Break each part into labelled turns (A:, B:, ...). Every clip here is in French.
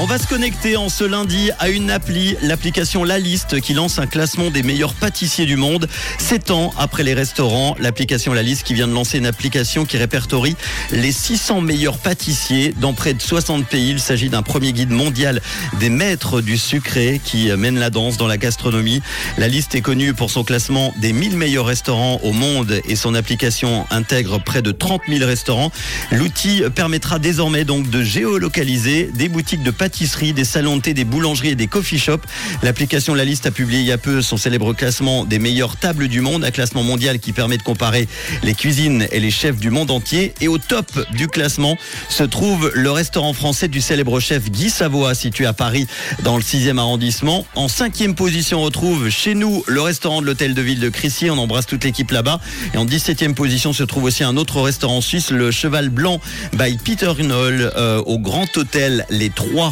A: On va se connecter en ce lundi à une appli, l'application La Liste, qui lance un classement des meilleurs pâtissiers du monde. Sept ans après les restaurants, l'application La Liste qui vient de lancer une application qui répertorie les 600 meilleurs pâtissiers dans près de 60 pays. Il s'agit d'un premier guide mondial des maîtres du sucré qui mène la danse dans la gastronomie. La Liste est connue pour son classement des 1000 meilleurs restaurants au monde et son application intègre près de 30 000 restaurants. L'outil permettra désormais donc de géolocaliser des boutiques de pâtisserie, des salons de thé, des boulangeries et des coffee shops. L'application La Liste a publié il y a peu son célèbre classement des meilleures tables du monde, un classement mondial qui permet de comparer les cuisines et les chefs du monde entier. Et au top du classement se trouve le restaurant français du célèbre chef Guy Savoie, situé à Paris dans le 6e arrondissement. En cinquième position, on retrouve chez nous le restaurant de l'hôtel de ville de Crissier. On embrasse toute l'équipe là-bas. Et en 17e position, se trouve aussi un autre restaurant suisse, le Cheval Blanc by Peter Knoll euh, au Grand Hôtel Les Trois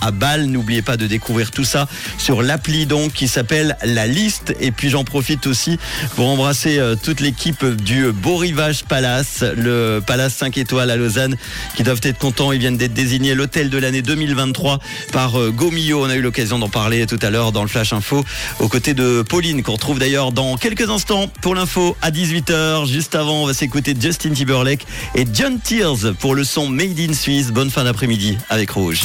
A: À Bâle. N'oubliez pas de découvrir tout ça sur l'appli donc qui s'appelle La Liste. Et puis j'en profite aussi pour embrasser euh, toute l'équipe du Beau Rivage Palace, le Palace 5 étoiles à Lausanne, qui doivent être contents. Ils viennent d'être désignés l'hôtel de l'année 2023 par euh, Gomio. On a eu l'occasion d'en parler tout à l'heure dans le Flash Info, aux côtés de Pauline, qu'on retrouve d'ailleurs dans quelques instants pour l'info à 18h, juste avant on va s'écouter Justin Timberlake et John Tears pour le son Made in Suisse. Bonne fin d'après-midi avec Rouge.